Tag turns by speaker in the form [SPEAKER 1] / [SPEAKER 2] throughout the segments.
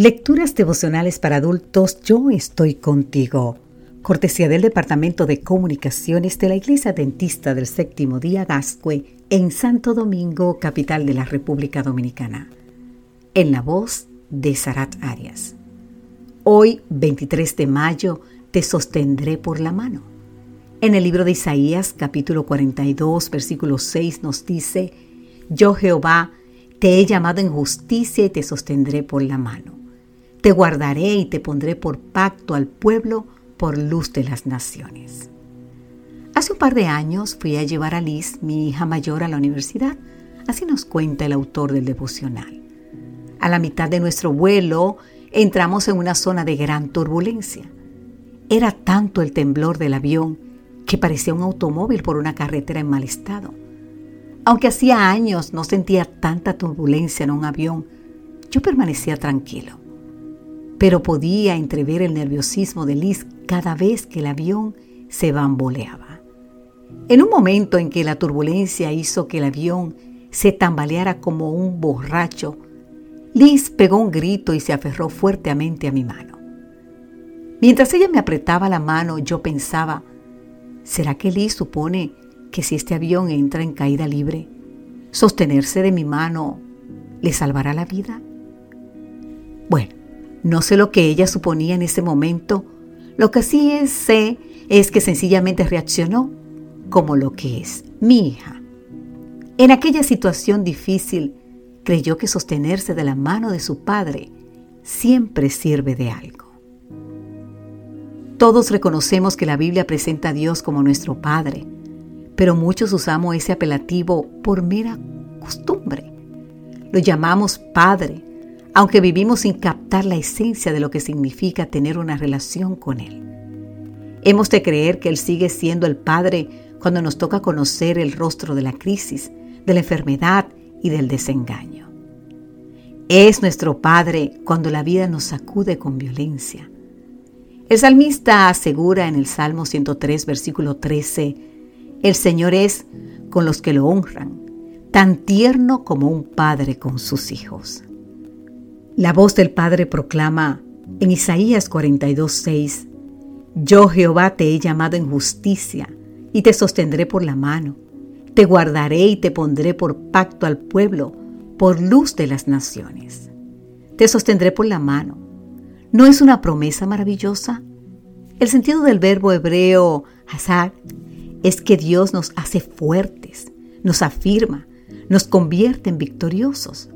[SPEAKER 1] Lecturas devocionales para adultos, yo estoy contigo. Cortesía del Departamento de Comunicaciones de la Iglesia Dentista del Séptimo Día Gascue en Santo Domingo, capital de la República Dominicana. En la voz de Sarat Arias. Hoy, 23 de mayo, te sostendré por la mano. En el libro de Isaías, capítulo 42, versículo 6, nos dice, Yo Jehová, te he llamado en justicia y te sostendré por la mano. Te guardaré y te pondré por pacto al pueblo, por luz de las naciones. Hace un par de años fui a llevar a Liz, mi hija mayor, a la universidad. Así nos cuenta el autor del devocional. A la mitad de nuestro vuelo entramos en una zona de gran turbulencia. Era tanto el temblor del avión que parecía un automóvil por una carretera en mal estado. Aunque hacía años no sentía tanta turbulencia en un avión, yo permanecía tranquilo pero podía entrever el nerviosismo de Liz cada vez que el avión se bamboleaba. En un momento en que la turbulencia hizo que el avión se tambaleara como un borracho, Liz pegó un grito y se aferró fuertemente a mi mano. Mientras ella me apretaba la mano, yo pensaba, ¿será que Liz supone que si este avión entra en caída libre, sostenerse de mi mano le salvará la vida? Bueno, no sé lo que ella suponía en ese momento. Lo que sí sé es que sencillamente reaccionó como lo que es mi hija. En aquella situación difícil, creyó que sostenerse de la mano de su padre siempre sirve de algo. Todos reconocemos que la Biblia presenta a Dios como nuestro Padre, pero muchos usamos ese apelativo por mera costumbre. Lo llamamos Padre aunque vivimos sin captar la esencia de lo que significa tener una relación con Él. Hemos de creer que Él sigue siendo el Padre cuando nos toca conocer el rostro de la crisis, de la enfermedad y del desengaño. Es nuestro Padre cuando la vida nos sacude con violencia. El salmista asegura en el Salmo 103, versículo 13, El Señor es con los que lo honran, tan tierno como un padre con sus hijos. La voz del Padre proclama en Isaías 42:6, Yo Jehová te he llamado en justicia y te sostendré por la mano, te guardaré y te pondré por pacto al pueblo, por luz de las naciones. Te sostendré por la mano. ¿No es una promesa maravillosa? El sentido del verbo hebreo hazar es que Dios nos hace fuertes, nos afirma, nos convierte en victoriosos.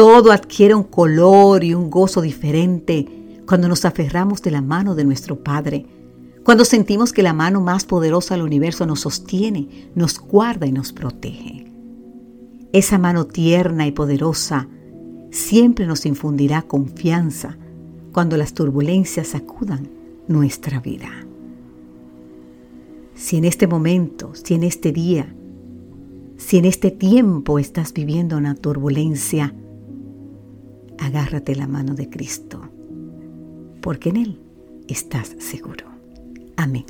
[SPEAKER 1] Todo adquiere un color y un gozo diferente cuando nos aferramos de la mano de nuestro Padre, cuando sentimos que la mano más poderosa del universo nos sostiene, nos guarda y nos protege. Esa mano tierna y poderosa siempre nos infundirá confianza cuando las turbulencias sacudan nuestra vida. Si en este momento, si en este día, si en este tiempo estás viviendo una turbulencia, agárrate la mano de Cristo, porque en Él estás seguro. Amén.